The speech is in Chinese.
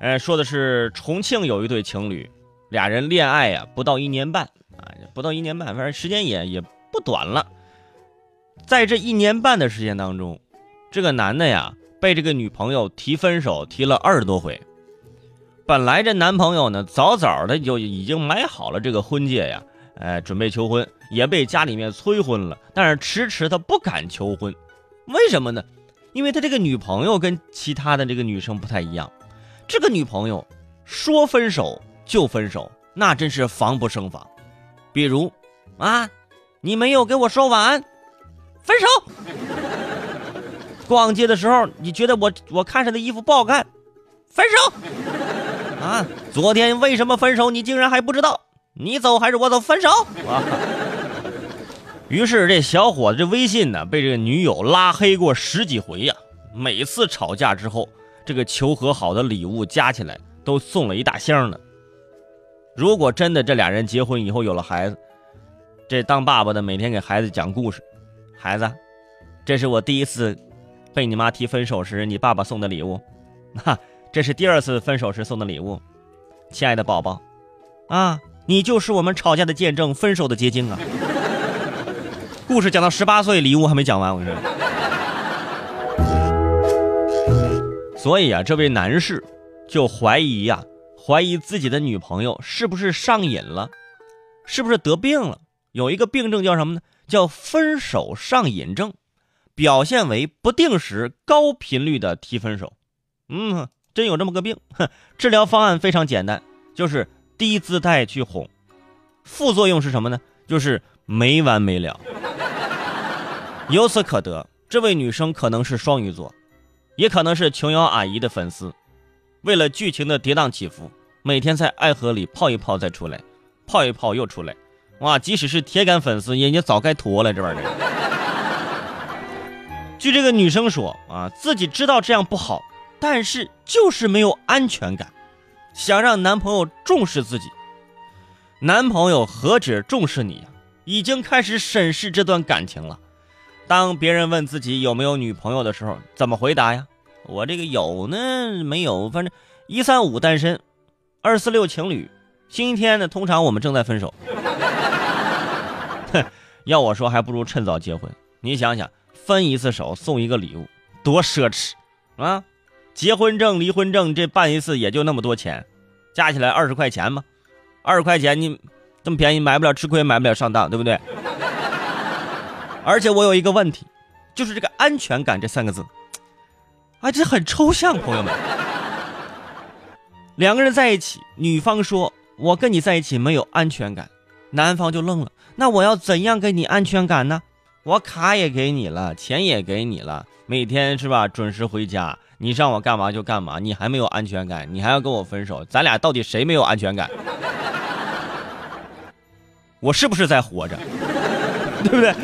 呃，说的是重庆有一对情侣，俩人恋爱呀不到一年半啊，不到一年半，反正时间也也不短了。在这一年半的时间当中，这个男的呀被这个女朋友提分手提了二十多回。本来这男朋友呢早早的就已经买好了这个婚戒呀，哎，准备求婚，也被家里面催婚了，但是迟迟他不敢求婚，为什么呢？因为他这个女朋友跟其他的这个女生不太一样，这个女朋友说分手就分手，那真是防不胜防。比如，啊，你没有给我说晚安，分手。逛街的时候，你觉得我我看上的衣服不好看，分手。啊，昨天为什么分手？你竟然还不知道？你走还是我走？分手。啊。于是这小伙子这微信呢，被这个女友拉黑过十几回呀。每次吵架之后，这个求和好的礼物加起来都送了一大箱呢。如果真的这俩人结婚以后有了孩子，这当爸爸的每天给孩子讲故事。孩子，这是我第一次被你妈提分手时你爸爸送的礼物，哈，这是第二次分手时送的礼物。亲爱的宝宝，啊，你就是我们吵架的见证，分手的结晶啊。故事讲到十八岁，礼物还没讲完，我跟你说。所以啊，这位男士就怀疑呀，怀疑自己的女朋友是不是上瘾了，是不是得病了？有一个病症叫什么呢？叫分手上瘾症，表现为不定时、高频率的提分手。嗯，真有这么个病。哼，治疗方案非常简单，就是低姿态去哄。副作用是什么呢？就是没完没了。由此可得，这位女生可能是双鱼座，也可能是琼瑶阿姨的粉丝。为了剧情的跌宕起伏，每天在爱河里泡一泡再出来，泡一泡又出来。哇，即使是铁杆粉丝，也也早该脱了这玩意儿。据这个女生说啊，自己知道这样不好，但是就是没有安全感，想让男朋友重视自己。男朋友何止重视你呀，已经开始审视这段感情了。当别人问自己有没有女朋友的时候，怎么回答呀？我这个有呢，没有，反正一三五单身，二四六情侣，星期天呢，通常我们正在分手。哼，要我说，还不如趁早结婚。你想想，分一次手送一个礼物，多奢侈啊！结婚证、离婚证这办一次也就那么多钱，加起来二十块钱嘛。二十块钱你这么便宜，买不了吃亏，买不了上当，对不对？而且我有一个问题，就是这个安全感这三个字，啊，这很抽象，朋友们。两个人在一起，女方说：“我跟你在一起没有安全感。”男方就愣了：“那我要怎样给你安全感呢？我卡也给你了，钱也给你了，每天是吧准时回家，你让我干嘛就干嘛，你还没有安全感，你还要跟我分手，咱俩到底谁没有安全感？我是不是在活着？对不对？”